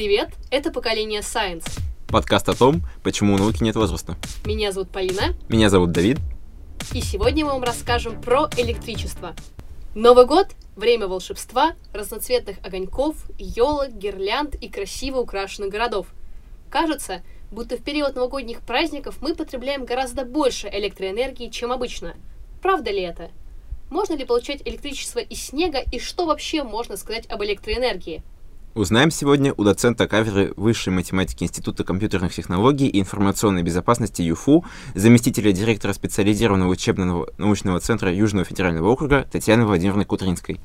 Привет, это «Поколение Science». Подкаст о том, почему у науки нет возраста. Меня зовут Полина. Меня зовут Давид. И сегодня мы вам расскажем про электричество. Новый год – время волшебства, разноцветных огоньков, елок, гирлянд и красиво украшенных городов. Кажется, будто в период новогодних праздников мы потребляем гораздо больше электроэнергии, чем обычно. Правда ли это? Можно ли получать электричество из снега и что вообще можно сказать об электроэнергии? Узнаем сегодня у доцента кафедры Высшей математики Института компьютерных технологий и информационной безопасности ЮФУ, заместителя директора специализированного учебного научного центра Южного федерального округа Татьяны Владимировны Кутринской.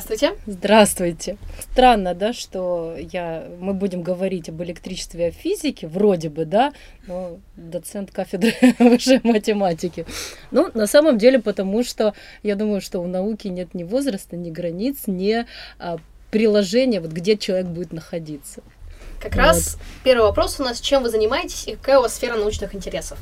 Здравствуйте. Здравствуйте. Странно, да, что я, мы будем говорить об электричестве и физике, вроде бы, да, но доцент кафедры высшей математики. Ну, на самом деле, потому что я думаю, что у науки нет ни возраста, ни границ, ни а, приложения, вот где человек будет находиться. Как вот. раз первый вопрос у нас, чем вы занимаетесь и какая у вас сфера научных интересов?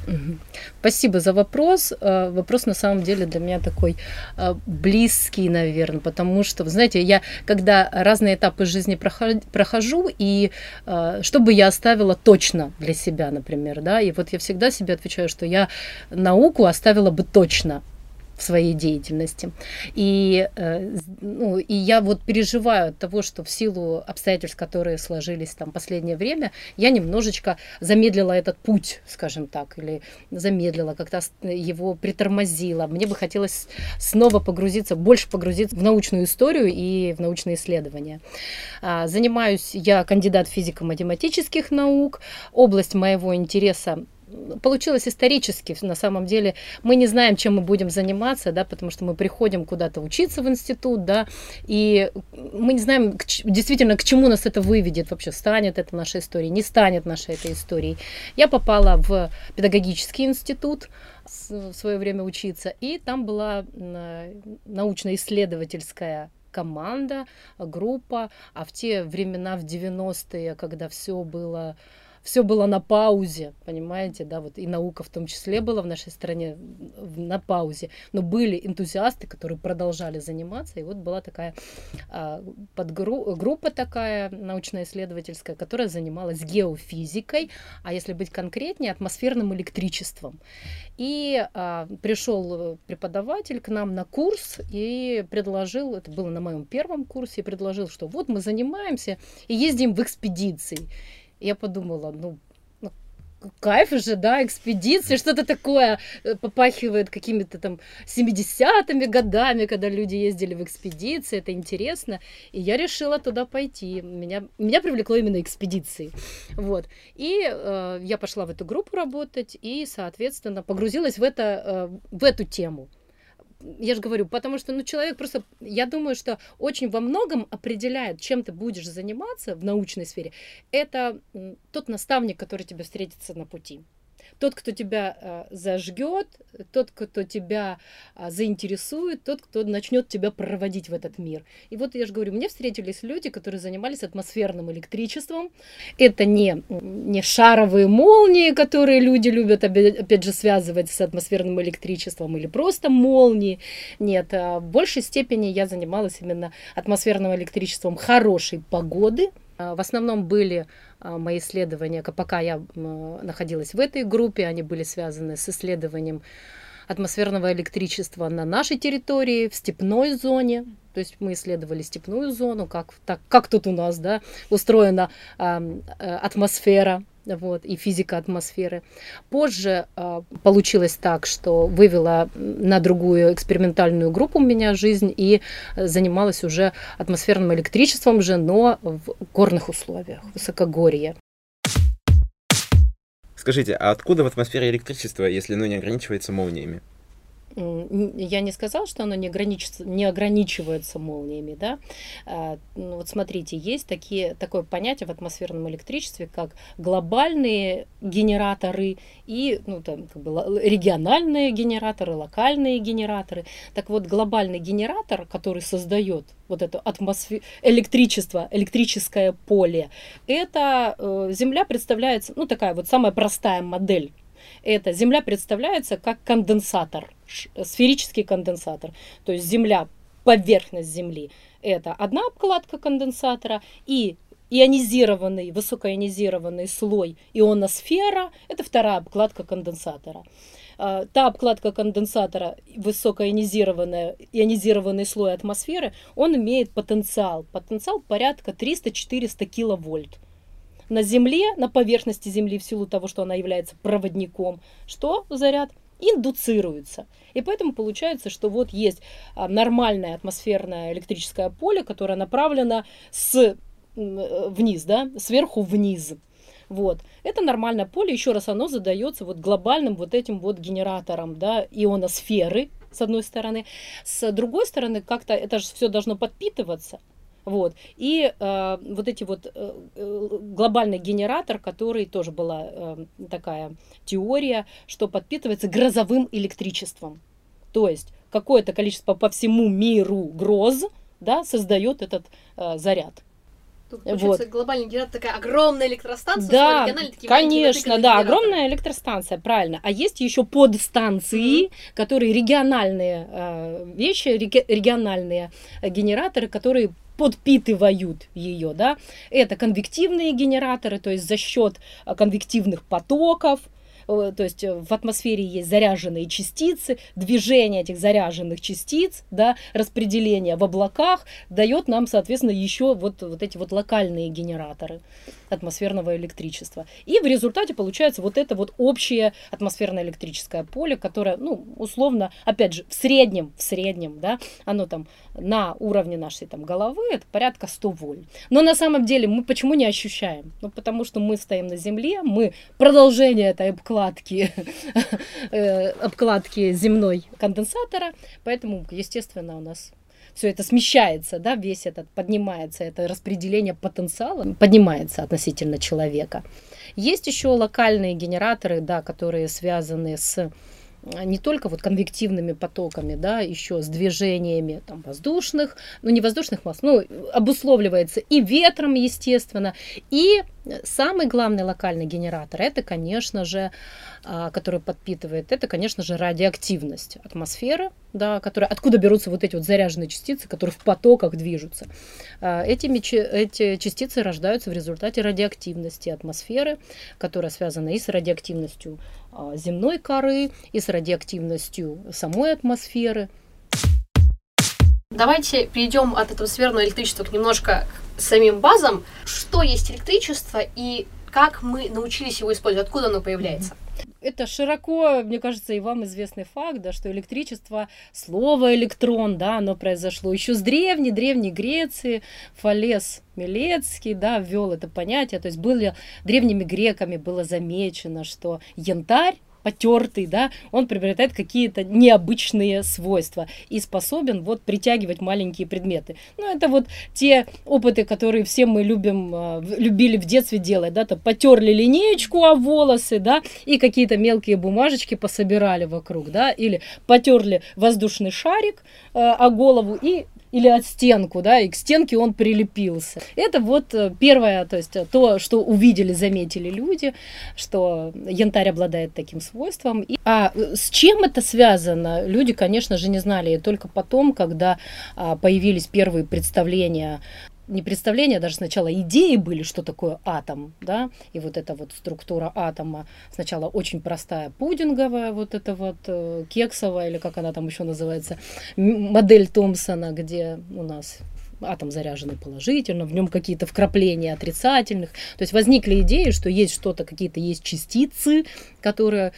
Спасибо за вопрос. А, вопрос на самом деле для меня такой а, близкий, наверное, потому что, вы знаете, я когда разные этапы жизни прохожу, и а, что бы я оставила точно для себя, например, да, и вот я всегда себе отвечаю, что я науку оставила бы точно, в своей деятельности. И, э, ну, и я вот переживаю от того, что в силу обстоятельств, которые сложились там последнее время, я немножечко замедлила этот путь, скажем так, или замедлила, как-то его притормозила. Мне бы хотелось снова погрузиться, больше погрузиться в научную историю и в научные исследования. А, занимаюсь я кандидат физико-математических наук. Область моего интереса получилось исторически. На самом деле мы не знаем, чем мы будем заниматься, да, потому что мы приходим куда-то учиться в институт, да, и мы не знаем к, действительно, к чему нас это выведет вообще, станет это нашей историей, не станет нашей этой историей. Я попала в педагогический институт, в свое время учиться, и там была научно-исследовательская команда, группа, а в те времена, в 90-е, когда все было все было на паузе, понимаете, да, вот и наука в том числе была в нашей стране на паузе, но были энтузиасты, которые продолжали заниматься, и вот была такая а, группа такая научно-исследовательская, которая занималась геофизикой, а если быть конкретнее, атмосферным электричеством. И а, пришел преподаватель к нам на курс и предложил, это было на моем первом курсе, предложил, что вот мы занимаемся и ездим в экспедиции. Я подумала, ну, ну кайф же, да, экспедиции, что-то такое э, попахивает какими-то там 70-ми годами, когда люди ездили в экспедиции, это интересно. И я решила туда пойти. Меня, меня привлекло именно экспедиции. Вот. И э, я пошла в эту группу работать и, соответственно, погрузилась в, это, э, в эту тему я же говорю, потому что, ну, человек просто, я думаю, что очень во многом определяет, чем ты будешь заниматься в научной сфере, это тот наставник, который тебе встретится на пути тот, кто тебя э, зажгет, тот, кто тебя э, заинтересует, тот, кто начнет тебя проводить в этот мир. И вот я же говорю, мне встретились люди, которые занимались атмосферным электричеством. Это не, не шаровые молнии, которые люди любят, опять же, связывать с атмосферным электричеством, или просто молнии. Нет, а в большей степени я занималась именно атмосферным электричеством хорошей погоды, в основном были а, мои исследования, пока я находилась в этой группе, они были связаны с исследованием атмосферного электричества на нашей территории, в степной зоне. То есть мы исследовали степную зону, как, так, как тут у нас да, устроена э, атмосфера вот, и физика атмосферы. Позже э, получилось так, что вывела на другую экспериментальную группу у меня жизнь и занималась уже атмосферным электричеством же, но в горных условиях, высокогорье. Скажите, а откуда в атмосфере электричество, если оно не ограничивается молниями? Я не сказала, что оно не, ограничится, не ограничивается молниями, да. А, ну, вот смотрите, есть такие, такое понятие в атмосферном электричестве, как глобальные генераторы и ну, там, как бы, региональные генераторы, локальные генераторы. Так вот, глобальный генератор, который создает вот это атмосфер... электричество, электрическое поле, это э, Земля представляется, ну, такая вот самая простая модель Это Земля представляется как конденсатор, сферический конденсатор. То есть Земля, поверхность Земли, это одна обкладка конденсатора, и ионизированный, высокоионизированный слой ионосфера – это вторая обкладка конденсатора. А, та обкладка конденсатора, высокоионизированная, ионизированный слой атмосферы, он имеет потенциал. Потенциал порядка 300-400 киловольт. На Земле, на поверхности Земли, в силу того, что она является проводником, что заряд? индуцируется. И поэтому получается, что вот есть а, нормальное атмосферное электрическое поле, которое направлено с вниз, да, сверху вниз. Вот. Это нормальное поле, еще раз, оно задается вот глобальным вот этим вот генератором, да, ионосферы, с одной стороны. С другой стороны, как-то это же все должно подпитываться. Вот. И э, вот эти вот э, э, глобальный генератор, который тоже была э, такая теория, что подпитывается грозовым электричеством. То есть какое-то количество по всему миру гроз да, создает этот э, заряд. Тут, получается, вот. глобальный генератор такая огромная электростанция, да, конечно, да, огромная электростанция, правильно. А есть еще подстанции, mm-hmm. которые региональные э, вещи, региональные э, генераторы, которые подпитывают ее, да. Это конвективные генераторы, то есть за счет э, конвективных потоков, Э, то есть э, в атмосфере есть заряженные частицы, движение этих заряженных частиц, да, распределение в облаках дает нам, соответственно, еще вот, вот эти вот локальные генераторы атмосферного электричества. И в результате получается вот это вот общее атмосферное электрическое поле, которое, ну, условно, опять же, в среднем, в среднем, да, оно там на уровне нашей там головы, это порядка 100 вольт. Но на самом деле мы почему не ощущаем? Ну, потому что мы стоим на земле, мы продолжение этой обкладки, э, обкладки земной конденсатора, поэтому, естественно, у нас все это смещается, да, весь этот поднимается, это распределение потенциала поднимается относительно человека. Есть еще локальные генераторы, да, которые связаны с не только вот конвективными потоками, да, еще с движениями там, воздушных, ну не воздушных масс, ну обусловливается и ветром, естественно, и самый главный локальный генератор, это, конечно же, а, который подпитывает, это, конечно же, радиоактивность атмосферы, да, которая, откуда берутся вот эти вот заряженные частицы, которые в потоках движутся. А, Этими, эти частицы рождаются в результате радиоактивности атмосферы, которая связана и с радиоактивностью а, земной коры, и с радиоактивностью самой атмосферы. Давайте перейдем от этого сферного электричества к немножко к самим базам. Что есть электричество и как мы научились его использовать, откуда оно появляется? это широко, мне кажется, и вам известный факт, да, что электричество, слово электрон, да, оно произошло еще с древней, древней Греции, Фалес Милецкий, да, ввел это понятие, то есть были древними греками было замечено, что янтарь потертый, да, он приобретает какие-то необычные свойства и способен вот притягивать маленькие предметы. Ну, это вот те опыты, которые все мы любим, а, любили в детстве делать, да, то потерли линеечку о волосы, да, и какие-то мелкие бумажечки пособирали вокруг, да, или потерли воздушный шарик э, о голову и или от стенку, да, и к стенке он прилепился. Это вот э, первое, то есть э, то, что увидели, заметили люди, что янтарь обладает таким свойством. И, а э, с чем это связано? Люди, конечно же, не знали. И только потом, когда а, появились первые представления не представления, даже сначала идеи были, что такое атом, да, и вот эта вот структура атома сначала очень простая, пудинговая, вот эта вот э, кексовая, или как она там еще называется, модель Томпсона, где у нас атом заряженный положительно, в нем какие-то вкрапления отрицательных. То есть возникли идеи, что есть что-то, какие-то есть частицы, которые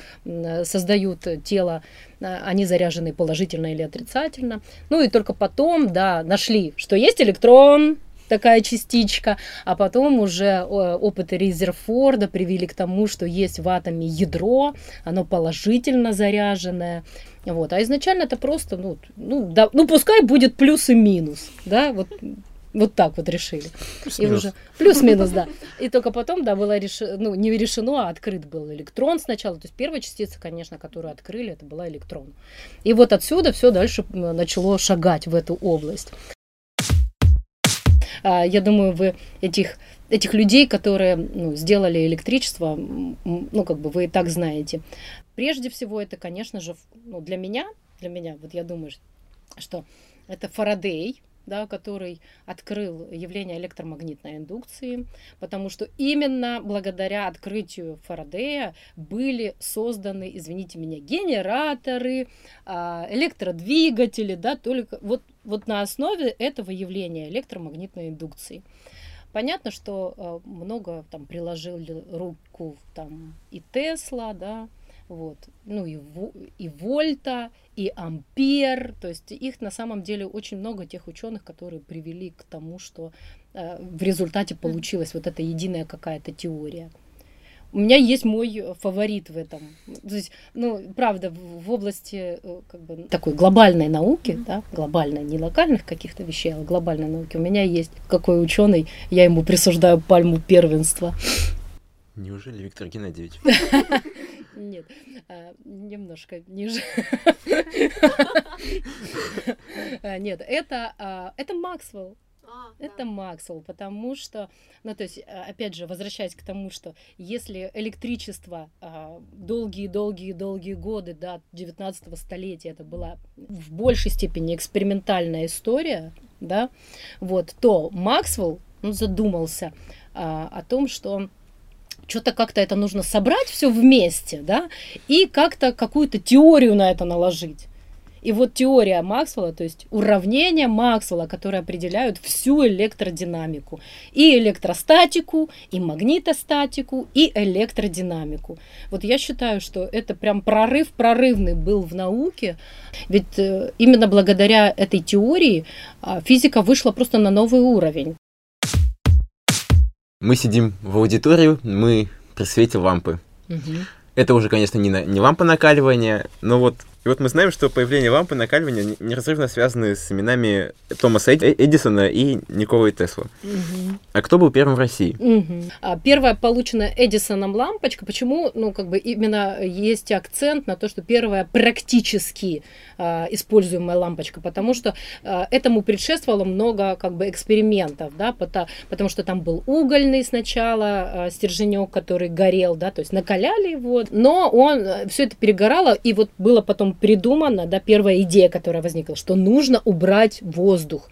создают тело, а, они заряжены положительно или отрицательно. Ну и только потом, да, нашли, что есть электрон, такая частичка, а потом уже опыты Резерфорда привели к тому, что есть в атоме ядро, оно положительно заряженное, вот, а изначально это просто, ну, ну, да, ну пускай будет плюс и минус, да, вот вот так вот решили. Плюс-минус. И уже плюс-минус, да. И только потом, да, было решено, ну, не решено, а открыт был электрон сначала. То есть первая частица, конечно, которую открыли, это была электрон. И вот отсюда все дальше начало шагать в эту область. А, я думаю, вы этих этих людей, которые ну, сделали электричество, ну, как бы вы и так знаете. Прежде всего, это, конечно же, ну, для меня, для меня, вот я думаю, что это Фарадей, да, который открыл явление электромагнитной индукции, потому что именно благодаря открытию Фарадея были созданы, извините меня, генераторы, а, электродвигатели, да, только вот, вот на основе этого явления электромагнитной индукции. Понятно, что э, много там приложил руку там и Тесла, да, вот, ну и, и Вольта, и Ампер, то есть их на самом деле очень много тех ученых, которые привели к тому, что э, в результате получилась вот эта единая какая-то теория. У меня есть мой фаворит в этом. То есть, ну, правда, в, в области э, как бы такой глобальной науки, mm-hmm. да, глобальной, не локальных каких-то вещей, а глобальной науки, у меня есть какой ученый, я ему присуждаю пальму первенства. Неужели Виктор Геннадьевич? Нет, а, немножко ниже. А, нет, это, а, это Максвелл. А, это да. Максвелл, потому что, ну, то есть, опять же, возвращаясь к тому, что если электричество долгие-долгие-долгие годы, да, 19 столетия, это была в большей степени экспериментальная история, да, вот, то Максвелл ну, задумался а, о том, что что-то как-то это нужно собрать все вместе, да, и как-то какую-то теорию на это наложить. И вот теория Максвелла, то есть уравнения Максвелла, которые определяют всю электродинамику. И электростатику, и магнитостатику, и электродинамику. Вот я считаю, что это прям прорыв прорывный был в науке. Ведь э, именно благодаря этой теории а, физика вышла просто на новый уровень. Мы сидим в аудитории, мы при свете лампы. Угу. Это уже, конечно, не, на, не лампа накаливания, но вот и вот мы знаем, что появление лампы накаливания неразрывно связаны с именами Томаса Эдисона и Николы Тесла. Угу. А кто был первым в России? Угу. А первая полученная Эдисоном лампочка, почему, ну, как бы именно есть акцент на то, что первая практически а, используемая лампочка, потому что а, этому предшествовало много, как бы, экспериментов, да, потому, потому что там был угольный сначала а, стерженек, который горел, да, то есть накаляли его, но он, э, все это перегорало, и вот было потом придумано, да, первая идея, которая возникла, что нужно убрать воздух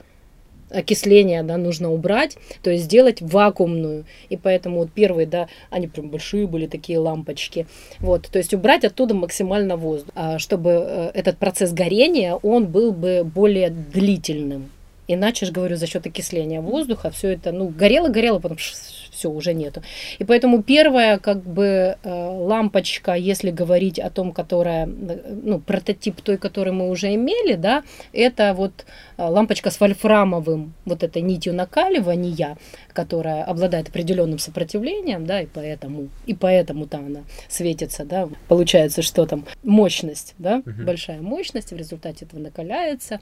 окисление, да, нужно убрать, то есть сделать вакуумную. И поэтому вот первые, да, они прям большие были такие лампочки. Вот, то есть убрать оттуда максимально воздух, а, чтобы э, этот процесс горения, он был бы более длительным. Иначе же, говорю, за счет окисления воздуха все это, ну, горело-горело, потом все, уже нету. И поэтому первая, как бы, э, лампочка, если говорить о том, которая, ну, прототип той, который мы уже имели, да, это вот э, лампочка с вольфрамовым вот этой нитью накаливания, которая обладает определенным сопротивлением, да, и поэтому, и поэтому-то она светится, да, получается, что там мощность, да, угу. большая мощность, в результате этого накаляется,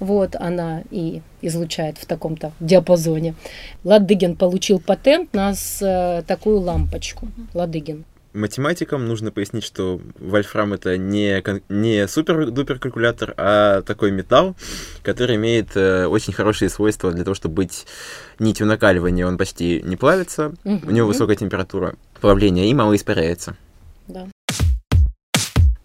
вот, она и излучает в таком-то диапазоне. Ладыгин получил патент на э, такую лампочку, Ладыгин математикам нужно пояснить, что вольфрам это не, не супер-дупер калькулятор, а такой металл, который имеет э, очень хорошие свойства для того, чтобы быть нитью накаливания. Он почти не плавится, угу. у него высокая температура плавления и мало испаряется.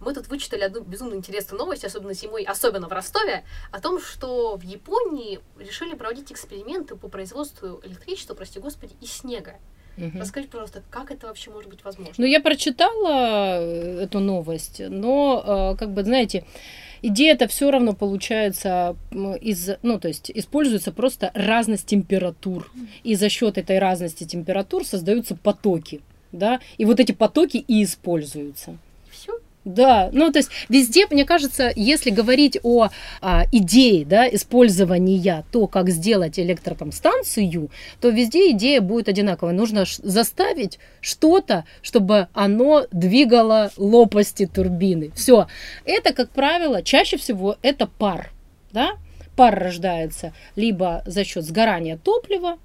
Мы тут вычитали одну безумно интересную новость, особенно зимой, особенно в Ростове, о том, что в Японии решили проводить эксперименты по производству электричества, прости господи, из снега. Угу. Расскажите, пожалуйста, как это вообще может быть возможно? Ну, я прочитала э, эту новость, но, э, как бы, знаете, идея это все равно получается из, ну, то есть используется просто разность температур. И за счет этой разности температур создаются потоки. Да, и вот эти потоки и используются. Да, ну то есть везде, мне кажется, если говорить о а, идее да, использования, то, как сделать электростанцию, то везде идея будет одинаковая. Нужно заставить что-то, чтобы оно двигало лопасти турбины. Все. Это, как правило, чаще всего это пар. Да? Пар рождается либо за счет сгорания топлива,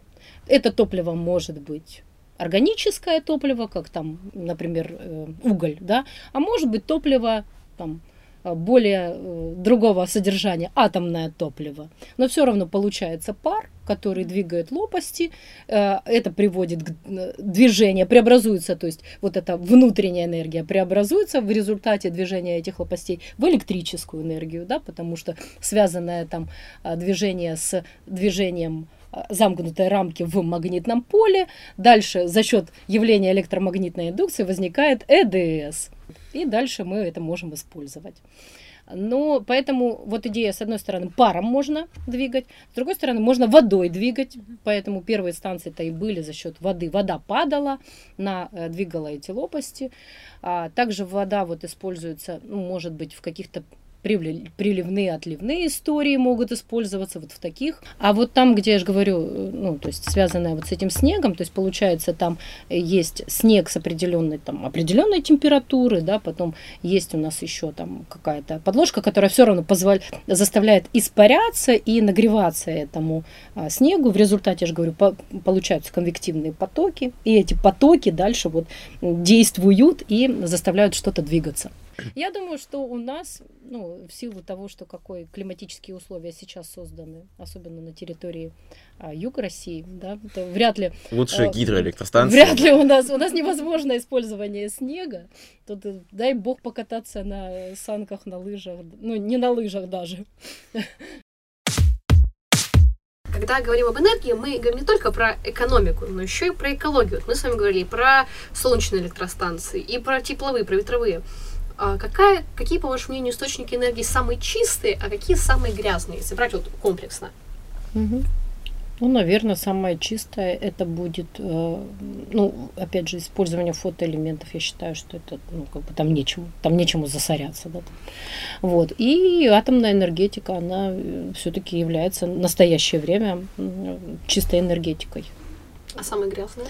это топливо может быть органическое топливо, как там, например, э, уголь, да, а может быть топливо там э, более э, другого содержания атомное топливо, но все равно получается пар, который двигает лопасти, это приводит к движению, преобразуется, то есть вот эта внутренняя энергия преобразуется в результате движения этих лопастей в электрическую энергию, да, потому что связанное там движение с движением замкнутой рамки в магнитном поле. Дальше за счет явления электромагнитной индукции возникает ЭДС. И дальше мы это можем использовать. Но поэтому вот идея, с одной стороны, паром можно двигать, с другой стороны, можно водой двигать. Поэтому первые станции-то и были за счет воды. Вода падала, на, э, двигала эти лопасти. А также вода вот используется, ну, может быть, в каких-то приливные, отливные истории могут использоваться вот в таких. А вот там, где я же говорю, ну, то есть связанное вот с этим снегом, то есть получается там есть снег с определенной там определенной температуры, да, потом есть у нас еще там какая-то подложка, которая все равно позволяет, заставляет испаряться и нагреваться этому а, снегу. В результате, я же говорю, по, получаются конвективные потоки, и эти потоки дальше вот действуют и заставляют что-то двигаться. Я думаю, что у нас, ну, в силу того, что какие климатические условия сейчас созданы, особенно на территории а, юга России, да, то вряд ли... Лучше а, гидроэлектростанции. Вряд ли у нас, у нас невозможно использование снега. Тут э, дай бог покататься на санках, на лыжах, ну, не на лыжах даже. Когда говорим об энергии, мы говорим не только про экономику, но еще и про экологию. Мы с вами говорили про солнечные электростанции, и про тепловые, про ветровые. А какая, какие, по вашему мнению, источники энергии самые чистые, а какие самые грязные, если брать вот комплексно? Угу. Ну, наверное, самое чистое это будет, э, ну, опять же, использование фотоэлементов. Я считаю, что это, ну, как бы там нечему, там нечему засоряться, да. Вот. И атомная энергетика, она э, все-таки является в настоящее время чистой энергетикой. А самое грязное?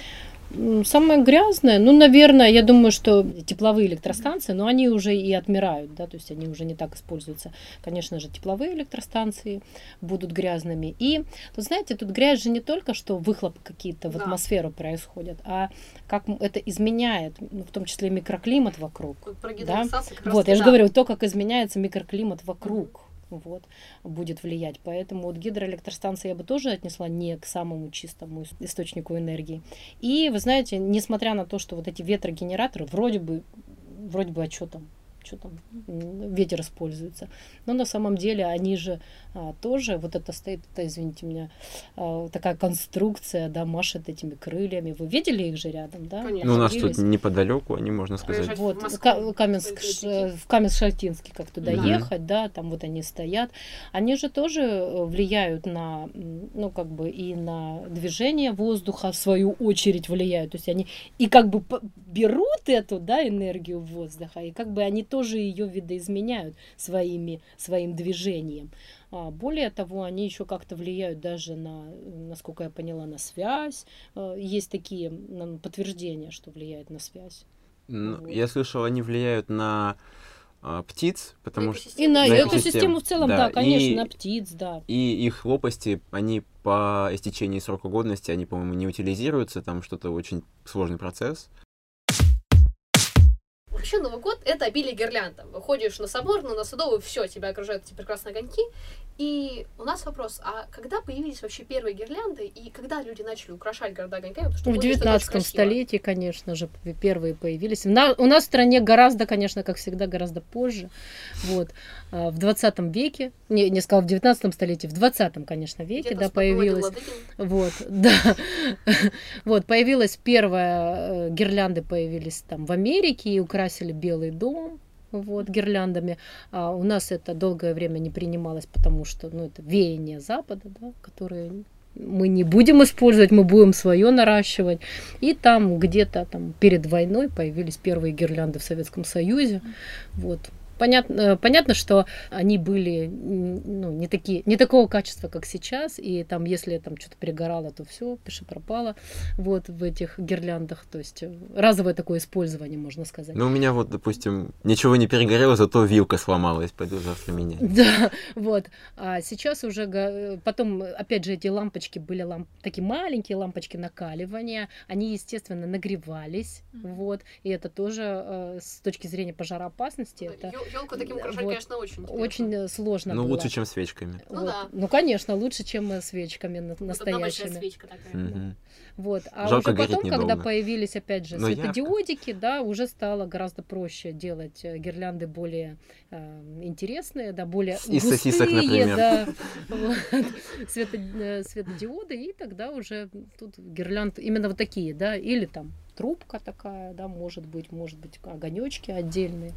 Самое грязное, ну, наверное, я думаю, что тепловые электростанции, но они уже и отмирают, да, то есть они уже не так используются. Конечно же, тепловые электростанции будут грязными. И, тут, знаете, тут грязь же не только, что выхлопы какие-то в да. атмосферу происходят, а как это изменяет, ну, в том числе микроклимат вокруг. Про да? Вот, я же да. говорю, то, как изменяется микроклимат вокруг вот, будет влиять. Поэтому вот гидроэлектростанции я бы тоже отнесла не к самому чистому источнику энергии. И вы знаете, несмотря на то, что вот эти ветрогенераторы вроде бы, вроде бы, а что там, что там, ветер используется. Но на самом деле они же а, тоже, вот это стоит, это, извините меня, а, такая конструкция, да, машет этими крыльями. Вы видели их же рядом, да? Конечно. Ну, у нас тут неподалеку, они, можно сказать. Вот, в, Каменск, в Каменск-Шальтинский, как туда да. ехать, да, там вот они стоят. Они же тоже э, влияют на, ну, как бы и на движение воздуха, в свою очередь влияют. То есть они и как бы берут эту, да, энергию воздуха, и как бы они тоже ее видоизменяют своими, своим движением. А более того, они еще как-то влияют даже на, насколько я поняла, на связь. А, есть такие подтверждения, что влияет на связь. Ну, вот. Я слышал, они влияют на а, птиц, потому что... И на, на экосистему в целом, да, да конечно, и, на птиц, да. И их лопасти, они по истечении срока годности, они, по-моему, не утилизируются, там что-то очень сложный процесс. Вообще Новый год — это обилие гирлянд. Выходишь на Соборную, на Садовую, все, тебя окружают эти прекрасные огоньки. И у нас вопрос, а когда появились вообще первые гирлянды, и когда люди начали украшать города огоньками? в 19 столетии, конечно же, первые появились. На, у нас в стране гораздо, конечно, как всегда, гораздо позже. Вот. А в 20 веке, не, не сказал в 19 столетии, в 20, конечно, веке, да, появилась. Вот, да. вот, появилась первая, э, гирлянды появились там в Америке и украсили Белый дом, вот, гирляндами. А у нас это долгое время не принималось, потому что ну, это веяние Запада, да, которые мы не будем использовать, мы будем свое наращивать. И там где-то там перед войной появились первые гирлянды в Советском Союзе. Вот. Понятно, э, понятно, что они были ну, не, такие, не такого качества, как сейчас, и там, если там что-то перегорало, то все, пиши пропало, вот в этих гирляндах, то есть э, разовое такое использование, можно сказать. Ну, у меня вот, допустим, ничего не перегорело, зато вилка сломалась, пойду завтра менять. Да, вот. А сейчас уже, э, потом, опять же, эти лампочки были ламп... такие маленькие лампочки накаливания, они, естественно, нагревались, mm-hmm. вот, и это тоже с точки зрения пожароопасности, это елку таким украшать, Вот. конечно, очень интересно. Очень э, сложно Ну, было. лучше, чем свечками. Ну Вот. да. Ну, конечно, лучше, чем э, свечками на- Вот настоящими. свечка такая. Вот. А Жалко, уже потом, когда недолго. появились, опять же, Но ярко. светодиодики, да, уже стало гораздо проще делать э, гирлянды более э, интересные, да, более Из сосисок, густые, например. да, вот, свето- светодиоды, и тогда уже тут гирлянд именно вот такие, да, или там трубка такая, да, может быть, может быть, огонечки отдельные.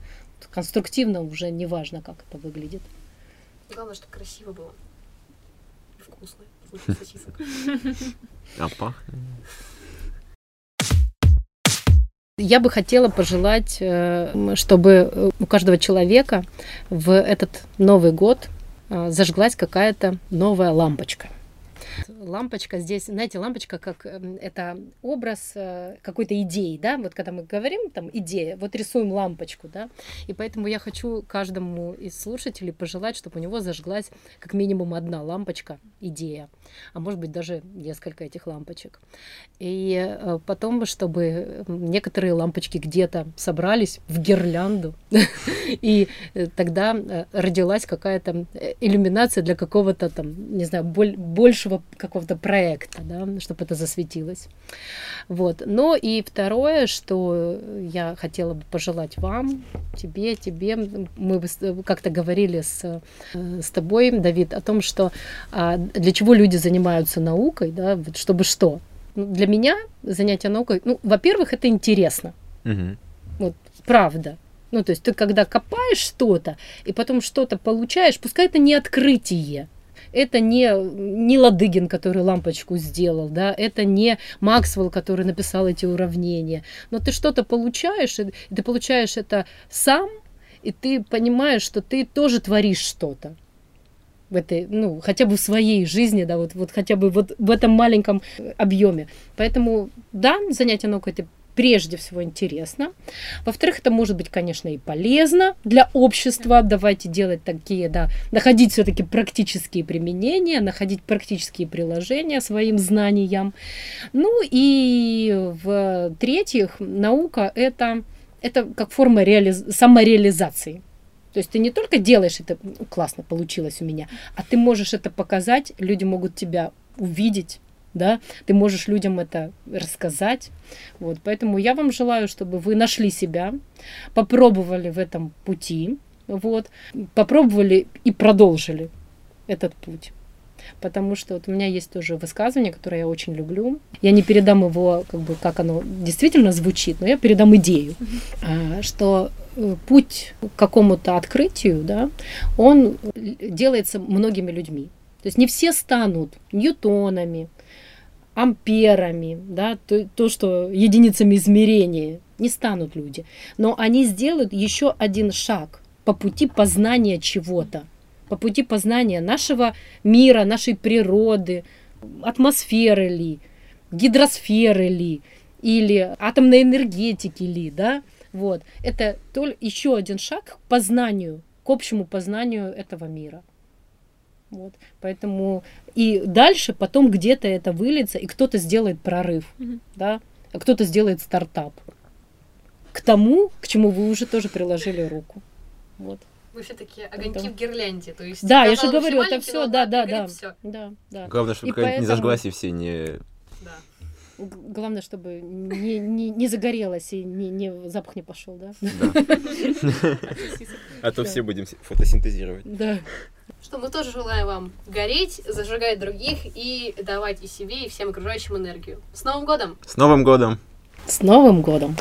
Конструктивно уже не важно, как это выглядит. Главное, чтобы красиво было. И вкусно. А пахнет. Я бы хотела пожелать, э, чтобы э, у каждого человека в этот Новый год э, зажглась какая-то новая лампочка. Лампочка здесь, знаете, лампочка как эм, это образ э, какой-то идеи, да, вот когда мы говорим там идея, вот рисуем лампочку, да, и поэтому я хочу каждому из слушателей пожелать, чтобы у него зажглась как минимум одна лампочка, идея, а может быть даже несколько этих лампочек. И э, потом, чтобы некоторые лампочки где-то собрались в гирлянду, и э, тогда родилась какая-то иллюминация для какого-то там, не знаю, боль- большего какого-то проекта, да, чтобы это засветилось. Вот. Но и второе, что я хотела бы пожелать вам, тебе, тебе, мы как-то говорили с, э, с тобой, Давид, о том, что а, для чего люди занимаются наукой, да, вот чтобы что? Ну, Для меня занятие наукой, ну, во-первых, это интересно, Мгм. вот, правда. Ну, то есть ты когда копаешь что-то, и потом что-то получаешь, пускай это не открытие, это не, не Ладыгин, который лампочку сделал, да, это не Максвелл, который написал эти уравнения, но ты что-то получаешь, и ты получаешь это сам, и ты понимаешь, что ты тоже творишь что-то в этой, ну, хотя бы в своей жизни, да, вот, вот хотя бы вот в этом маленьком объеме. Поэтому, да, занятие наукой это прежде всего интересно. Во-вторых, это может быть, конечно, и полезно для общества. Давайте делать такие, да, находить все-таки практические применения, находить практические приложения своим знаниям. Ну и в-третьих, наука это, это как форма реализ- самореализации. То есть ты не только делаешь это, «Ну, классно получилось у меня, а ты можешь это показать, люди могут тебя увидеть, да, ты можешь людям это рассказать. Вот, поэтому я вам желаю, чтобы вы нашли себя, попробовали в этом пути, вот, попробовали и продолжили этот путь. Потому что вот у меня есть тоже высказывание, которое я очень люблю. Я не передам его, как бы, как оно действительно звучит, но я передам идею, а, что э, путь к какому-то открытию, да, он делается многими людьми. То есть не все станут ньютонами, амперами, да, то, то, что единицами измерения, не станут люди. Но они сделают еще один шаг по пути познания чего-то, по пути познания нашего мира, нашей природы, атмосферы ли, гидросферы ли, или атомной энергетики ли, да, вот. Это еще один шаг к познанию, к общему познанию этого мира. Вот. Поэтому и дальше потом где-то это выльется, и кто-то сделает прорыв, Мгм. да, а кто-то сделает стартап к тому, к чему вы уже тоже приложили руку. Вот. Вы все такие огоньки Поэтому- в гирлянде. То есть, Да, я же говорю, это все, да, да, да, ты да, да, да. Главное, чтобы И какое-нибудь не поэтому- зажглась, и все не... Да. Главное, чтобы не, не, не загорелось и не, не, запах не пошел, да? А то Да. все будем фотосинтезировать. Да. Что мы тоже желаем вам гореть, зажигать других и давать и себе, и всем окружающим энергию. С Новым годом! С Новым годом! С Новым годом!